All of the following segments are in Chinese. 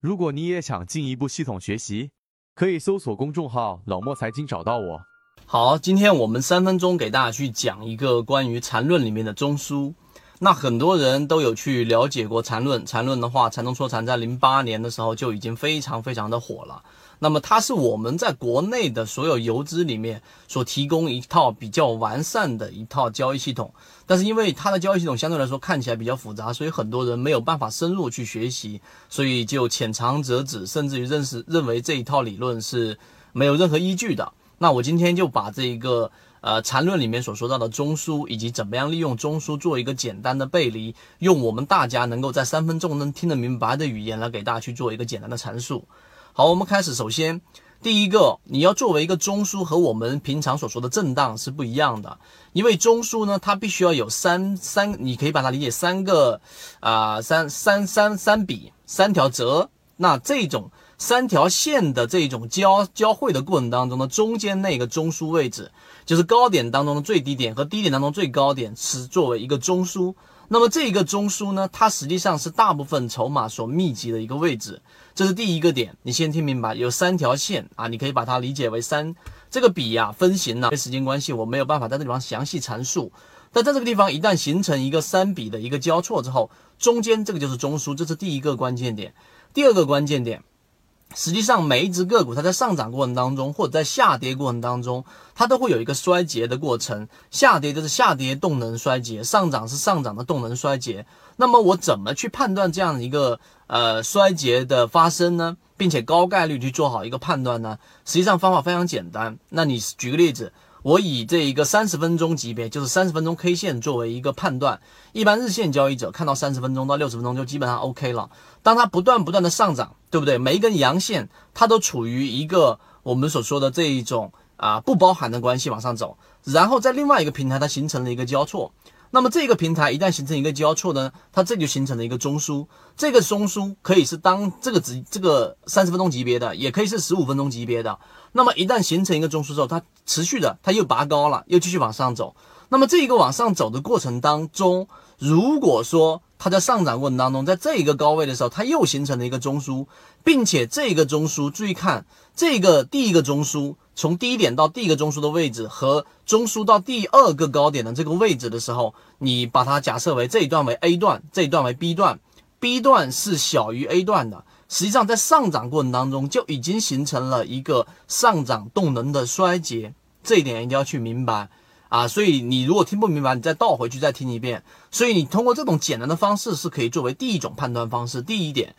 如果你也想进一步系统学习，可以搜索公众号“老莫财经”找到我。好，今天我们三分钟给大家去讲一个关于缠论里面的中枢。那很多人都有去了解过缠论，缠论的话，缠中说禅在零八年的时候就已经非常非常的火了。那么它是我们在国内的所有游资里面所提供一套比较完善的一套交易系统，但是因为它的交易系统相对来说看起来比较复杂，所以很多人没有办法深入去学习，所以就浅尝辄止，甚至于认识认为这一套理论是没有任何依据的。那我今天就把这一个呃缠论里面所说到的中枢，以及怎么样利用中枢做一个简单的背离，用我们大家能够在三分钟能听得明白的语言来给大家去做一个简单的阐述。好，我们开始。首先，第一个，你要作为一个中枢，和我们平常所说的震荡是不一样的。因为中枢呢，它必须要有三三，你可以把它理解三个啊，三三三三笔三条折。那这种三条线的这种交交汇的过程当中呢，中间那个中枢位置，就是高点当中的最低点和低点当中最高点，是作为一个中枢。那么这个中枢呢，它实际上是大部分筹码所密集的一个位置，这是第一个点，你先听明白。有三条线啊，你可以把它理解为三。这个笔呀分型呢，因为时间关系，我没有办法在这地方详细阐述。但在这个地方，一旦形成一个三笔的一个交错之后，中间这个就是中枢，这是第一个关键点。第二个关键点。实际上，每一只个股它在上涨过程当中，或者在下跌过程当中，它都会有一个衰竭的过程。下跌就是下跌动能衰竭，上涨是上涨的动能衰竭。那么我怎么去判断这样一个呃衰竭的发生呢？并且高概率去做好一个判断呢？实际上方法非常简单。那你举个例子。我以这一个三十分钟级别，就是三十分钟 K 线作为一个判断，一般日线交易者看到三十分钟到六十分钟就基本上 OK 了。当它不断不断的上涨，对不对？每一根阳线它都处于一个我们所说的这一种啊不包含的关系往上走，然后在另外一个平台它形成了一个交错。那么这个平台一旦形成一个交错呢，它这就形成了一个中枢。这个中枢可以是当这个值这个三十分钟级别的，也可以是十五分钟级别的。那么一旦形成一个中枢之后，它持续的它又拔高了，又继续往上走。那么这一个往上走的过程当中，如果说它在上涨过程当中，在这一个高位的时候，它又形成了一个中枢，并且这个中枢，注意看这个第一个中枢。从低点到第一个中枢的位置和中枢到第二个高点的这个位置的时候，你把它假设为这一段为 A 段，这一段为 B 段，B 段是小于 A 段的。实际上在上涨过程当中就已经形成了一个上涨动能的衰竭，这一点一定要去明白啊。所以你如果听不明白，你再倒回去再听一遍。所以你通过这种简单的方式是可以作为第一种判断方式。第一点，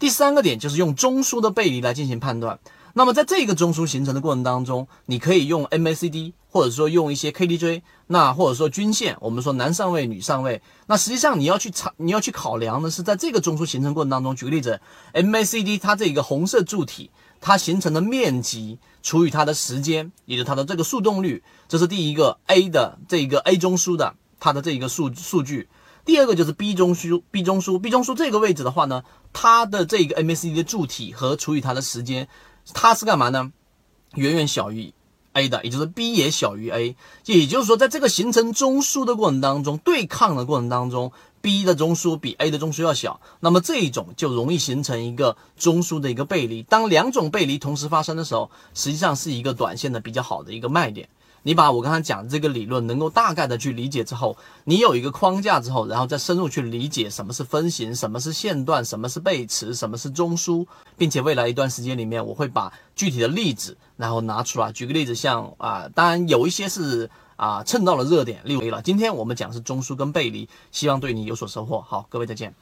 第三个点就是用中枢的背离来进行判断。那么在这个中枢形成的过程当中，你可以用 MACD，或者说用一些 KDJ，那或者说均线，我们说男上位、女上位。那实际上你要去查，你要去考量的是在这个中枢形成过程当中，举个例子，MACD 它这个红色柱体它形成的面积除以它的时间，也就是它的这个速动率，这是第一个 A 的这一个 A 中枢的它的这一个数数据。第二个就是 B 中枢，B 中枢，B 中枢这个位置的话呢，它的这个 MACD 的柱体和除以它的时间。它是干嘛呢？远远小于 A 的，也就是 B 也小于 A，也就是说，在这个形成中枢的过程当中，对抗的过程当中，B 的中枢比 A 的中枢要小，那么这一种就容易形成一个中枢的一个背离。当两种背离同时发生的时候，实际上是一个短线的比较好的一个卖点。你把我刚才讲的这个理论能够大概的去理解之后，你有一个框架之后，然后再深入去理解什么是分型，什么是线段，什么是背驰，什么是中枢，并且未来一段时间里面，我会把具体的例子然后拿出来。举个例子，像啊，当然有一些是啊蹭到了热点，例如了。今天我们讲是中枢跟背离，希望对你有所收获。好，各位再见。